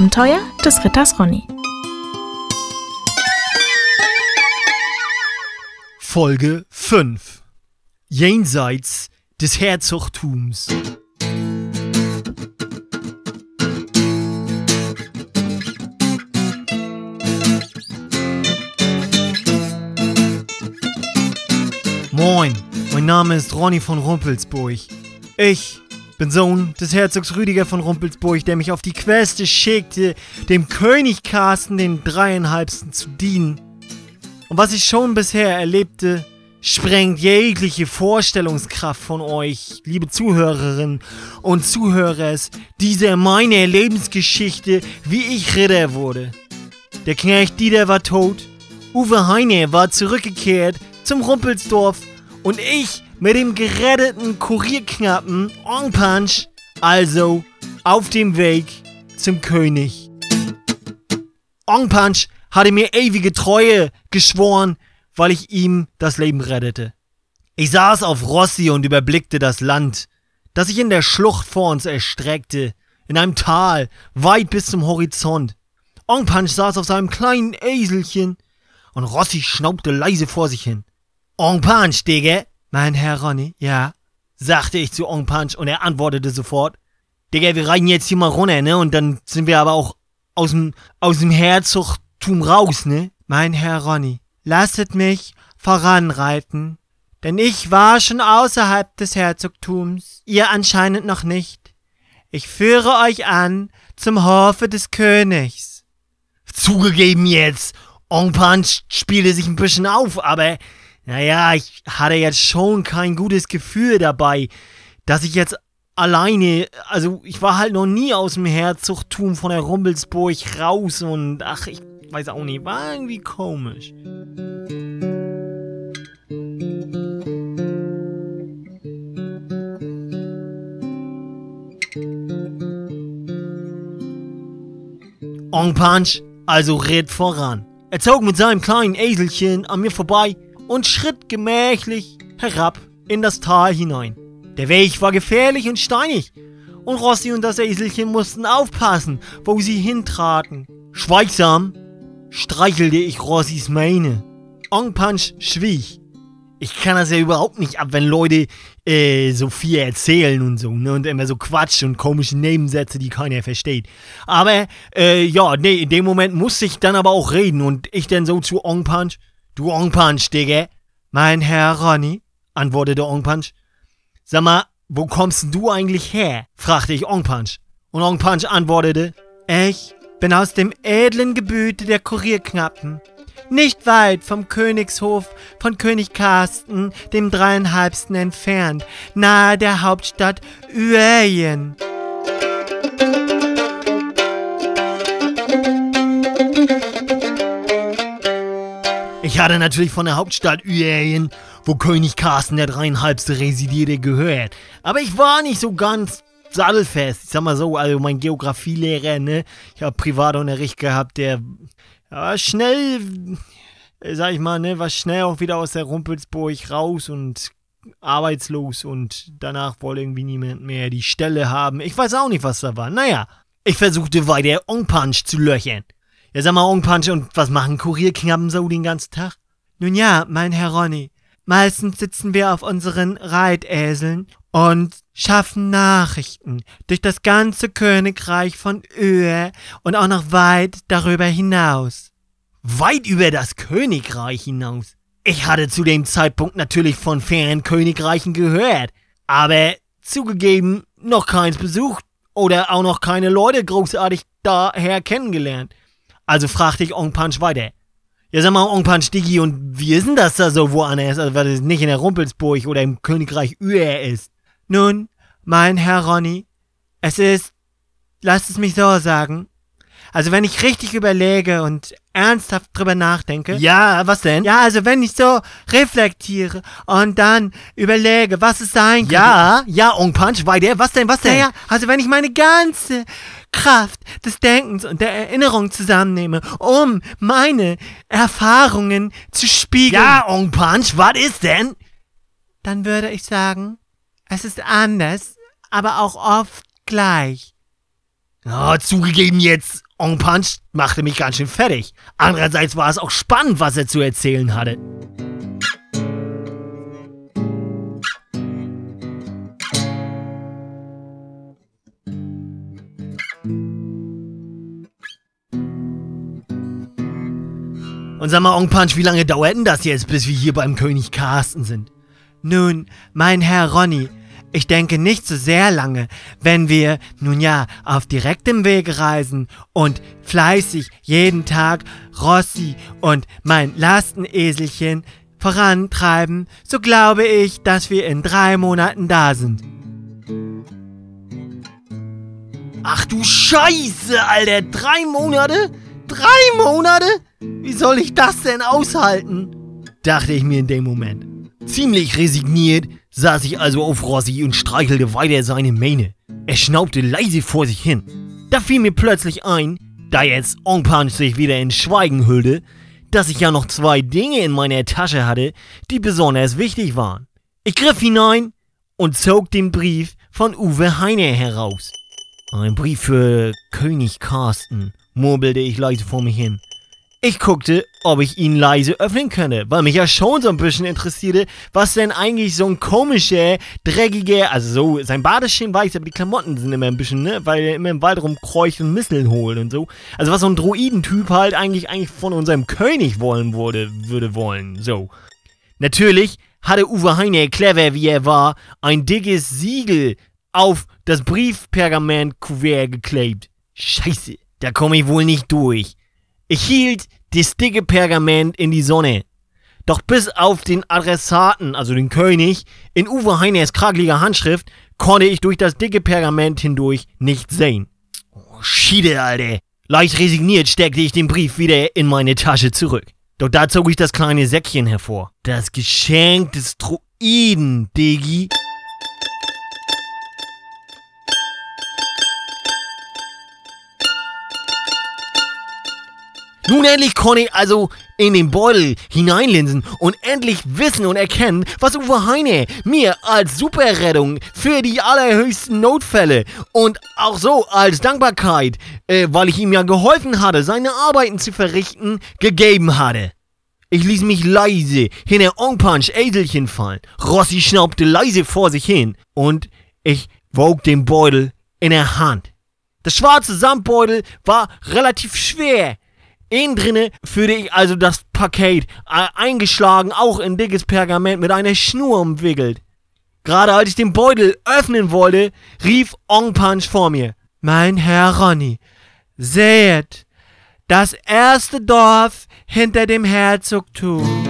Abenteuer des Ritters Ronny. Folge 5 Jenseits des Herzogtums Moin, mein Name ist Ronny von Rumpelsburg. Ich bin Sohn des Herzogs Rüdiger von Rumpelsburg, der mich auf die Queste schickte, dem König Carsten den dreieinhalbsten zu dienen. Und was ich schon bisher erlebte, sprengt jegliche Vorstellungskraft von euch, liebe Zuhörerinnen und Zuhörers, dieser meine Lebensgeschichte, wie ich Ritter wurde. Der Knecht Dieter war tot, Uwe Heine war zurückgekehrt zum Rumpelsdorf und ich mit dem geretteten Kurierknappen On Punch, also auf dem Weg zum König. On Punch hatte mir ewige Treue geschworen, weil ich ihm das Leben rettete. Ich saß auf Rossi und überblickte das Land, das sich in der Schlucht vor uns erstreckte, in einem Tal, weit bis zum Horizont. On Punch saß auf seinem kleinen Eselchen und Rossi schnaubte leise vor sich hin. On Punch, Digga, mein Herr Ronny, ja, sagte ich zu On Punch und er antwortete sofort. Digga, wir reiten jetzt hier mal runter, ne? Und dann sind wir aber auch aus dem, aus dem Herzogtum raus, ne? Mein Herr Ronny, lasset mich voranreiten, denn ich war schon außerhalb des Herzogtums, ihr anscheinend noch nicht. Ich führe euch an zum Hofe des Königs. Zugegeben jetzt, On Punch spielte sich ein bisschen auf, aber naja, ich hatte jetzt schon kein gutes Gefühl dabei, dass ich jetzt alleine, also ich war halt noch nie aus dem Herzogtum von der Rumpelsburg raus und ach, ich weiß auch nicht, war irgendwie komisch. On Punch also ritt voran. Er zog mit seinem kleinen Eselchen an mir vorbei und schritt gemächlich herab in das Tal hinein. Der Weg war gefährlich und steinig, und Rossi und das Eselchen mussten aufpassen, wo sie hintraten. Schweigsam streichelte ich Rossis Mähne. Ong Punch schwieg. Ich kann das ja überhaupt nicht ab, wenn Leute äh, so viel erzählen und so, ne? Und immer so Quatsch und komische Nebensätze, die keiner versteht. Aber, äh, ja, nee, in dem Moment musste ich dann aber auch reden und ich dann so zu Ong Punch. Du Ong Punch, Digga. Mein Herr Ronny, antwortete Ong Punch. Sag mal, wo kommst du eigentlich her? fragte ich Ong Punch. Und Ong Punch antwortete, ich bin aus dem edlen Gebüte der Kurierknappen nicht weit vom Königshof von König Carsten, dem dreieinhalbsten entfernt, nahe der Hauptstadt Ueyen. Ich hatte natürlich von der Hauptstadt Ueyen, wo König Carsten der dreieinhalbste residierte, gehört. Aber ich war nicht so ganz sattelfest. Ich sag mal so, also mein Geografielehrer, ne? Ich habe Privatunterricht gehabt, der ja, schnell, sag ich mal, ne, war schnell auch wieder aus der Rumpelsburg raus und arbeitslos und danach wollte irgendwie niemand mehr die Stelle haben. Ich weiß auch nicht, was da war. Naja, ich versuchte weiter Ong Punch zu löchern. Ja, sag mal, Punch, und was machen Kurierknappen so den ganzen Tag? Nun ja, mein Herr Ronny, meistens sitzen wir auf unseren Reitäseln und schaffen Nachrichten durch das ganze Königreich von Öhe und auch noch weit darüber hinaus. Weit über das Königreich hinaus? Ich hatte zu dem Zeitpunkt natürlich von fernen Königreichen gehört, aber zugegeben noch keins besucht oder auch noch keine Leute großartig daher kennengelernt. Also fragte ich Ong Punch weiter. Ja, sag mal, Ong Punch Digi, und wie ist denn das da so woanders, also weil es nicht in der Rumpelsburg oder im Königreich Uer ist? Nun, mein Herr Ronny, es ist, lasst es mich so sagen, also wenn ich richtig überlege und ernsthaft drüber nachdenke. Ja, was denn? Ja, also wenn ich so reflektiere und dann überlege, was es sein könnte. Ja, ja, Ong Punch, weiter, was denn, was denn? Ja, also wenn ich meine ganze Kraft des Denkens und der Erinnerung zusammennehme, um meine Erfahrungen zu spiegeln. Ja, Ong Punch, was ist denn? Dann würde ich sagen, es ist anders, aber auch oft gleich. Oh, zugegeben jetzt, Onk Punch machte mich ganz schön fertig. Andererseits war es auch spannend, was er zu erzählen hatte. Und sag mal, Onk Punch, wie lange dauert denn das jetzt, bis wir hier beim König Carsten sind? Nun, mein Herr Ronny, ich denke nicht so sehr lange, wenn wir, nun ja, auf direktem Weg reisen und fleißig jeden Tag Rossi und mein Lasteneselchen vorantreiben, so glaube ich, dass wir in drei Monaten da sind. Ach du Scheiße, Alter, drei Monate? Drei Monate? Wie soll ich das denn aushalten? dachte ich mir in dem Moment. Ziemlich resigniert saß ich also auf Rossi und streichelte weiter seine Mähne. Er schnaubte leise vor sich hin. Da fiel mir plötzlich ein, da jetzt Ong Punch sich wieder in Schweigen hüllte, dass ich ja noch zwei Dinge in meiner Tasche hatte, die besonders wichtig waren. Ich griff hinein und zog den Brief von Uwe Heine heraus. Ein Brief für König Carsten, murmelte ich leise vor mich hin. Ich guckte, ob ich ihn leise öffnen könne, weil mich ja schon so ein bisschen interessierte, was denn eigentlich so ein komischer, dreckiger, also so, sein schön weiß, aber die Klamotten sind immer ein bisschen, ne, weil er immer im Wald rumkreucht und Misseln holt und so. Also was so ein Droidentyp halt eigentlich, eigentlich von unserem König wollen würde, würde wollen, so. Natürlich hatte Uwe Heine, clever wie er war, ein dickes Siegel auf das Briefpergament-Kuvert geklebt. Scheiße, da komme ich wohl nicht durch. Ich hielt das dicke Pergament in die Sonne. Doch bis auf den Adressaten, also den König, in Uwe Heiners krageliger Handschrift, konnte ich durch das dicke Pergament hindurch nicht sehen. Oh, Schiede, Alter. Leicht resigniert steckte ich den Brief wieder in meine Tasche zurück. Doch da zog ich das kleine Säckchen hervor. Das Geschenk des Druiden, Digi. Nun endlich konnte ich also in den Beutel hineinlinsen und endlich wissen und erkennen, was Uwe Heine mir als Superrettung für die allerhöchsten Notfälle und auch so als Dankbarkeit, äh, weil ich ihm ja geholfen hatte, seine Arbeiten zu verrichten, gegeben hatte. Ich ließ mich leise hinter Ongpunch Eselchen fallen. Rossi schnaubte leise vor sich hin und ich wog den Beutel in der Hand. Das schwarze Samtbeutel war relativ schwer Innen drinne führte ich also das Paket, eingeschlagen, auch in dickes Pergament mit einer Schnur umwickelt. Gerade als ich den Beutel öffnen wollte, rief Ong Punch vor mir. Mein Herr Ronny, seht, das erste Dorf hinter dem Herzogtum.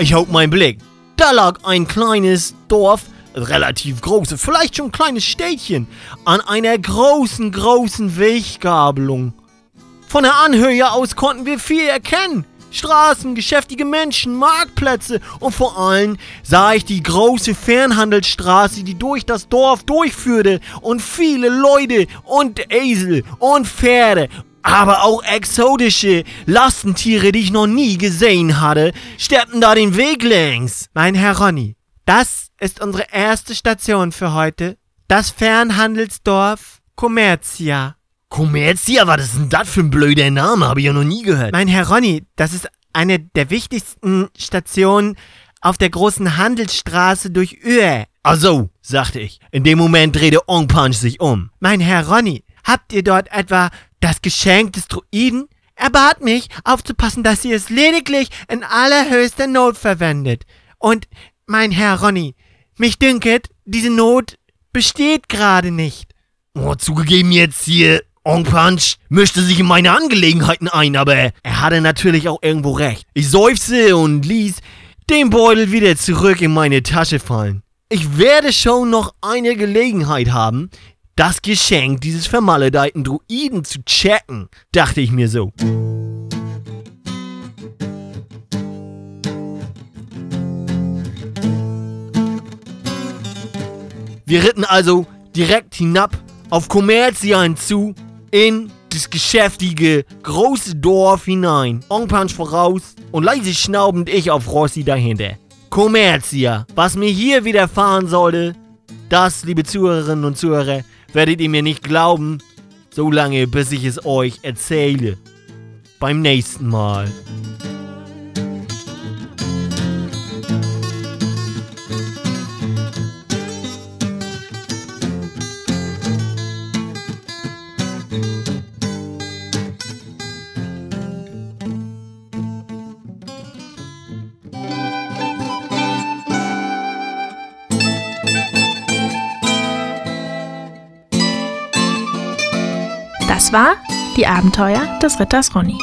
Ich hob meinen Blick. Da lag ein kleines Dorf, relativ großes, vielleicht schon ein kleines Städtchen, an einer großen, großen Weggabelung. Von der Anhöhe aus konnten wir viel erkennen. Straßen, geschäftige Menschen, Marktplätze und vor allem sah ich die große Fernhandelsstraße, die durch das Dorf durchführte und viele Leute und Esel und Pferde aber auch exotische Lastentiere, die ich noch nie gesehen hatte, steppten da den Weg längs. Mein Herr Ronny, das ist unsere erste Station für heute. Das Fernhandelsdorf Commercia. Commercia? Was ist denn das für ein blöder Name? Habe ich ja noch nie gehört. Mein Herr Ronny, das ist eine der wichtigsten Stationen auf der großen Handelsstraße durch Öhe. Ach so, sagte ich. In dem Moment drehte Ong Punch sich um. Mein Herr Ronny, habt ihr dort etwa das Geschenk des Druiden? Er bat mich, aufzupassen, dass sie es lediglich in allerhöchster Not verwendet. Und, mein Herr Ronny, mich dünket, diese Not besteht gerade nicht. Oh, zugegeben jetzt hier, Ong Punch mischte sich in meine Angelegenheiten ein, aber er hatte natürlich auch irgendwo recht. Ich seufzte und ließ den Beutel wieder zurück in meine Tasche fallen. Ich werde schon noch eine Gelegenheit haben, das Geschenk dieses vermaledeiten Druiden zu checken, dachte ich mir so. Wir ritten also direkt hinab auf Kommerzian zu in das geschäftige große Dorf hinein. Ongpansch voraus und leise schnaubend ich auf Rossi dahinter. Kommerzia, was mir hier widerfahren sollte, das, liebe Zuhörerinnen und Zuhörer, werdet ihr mir nicht glauben, solange bis ich es euch erzähle. Beim nächsten Mal. Das war die Abenteuer des Ritters Ronny.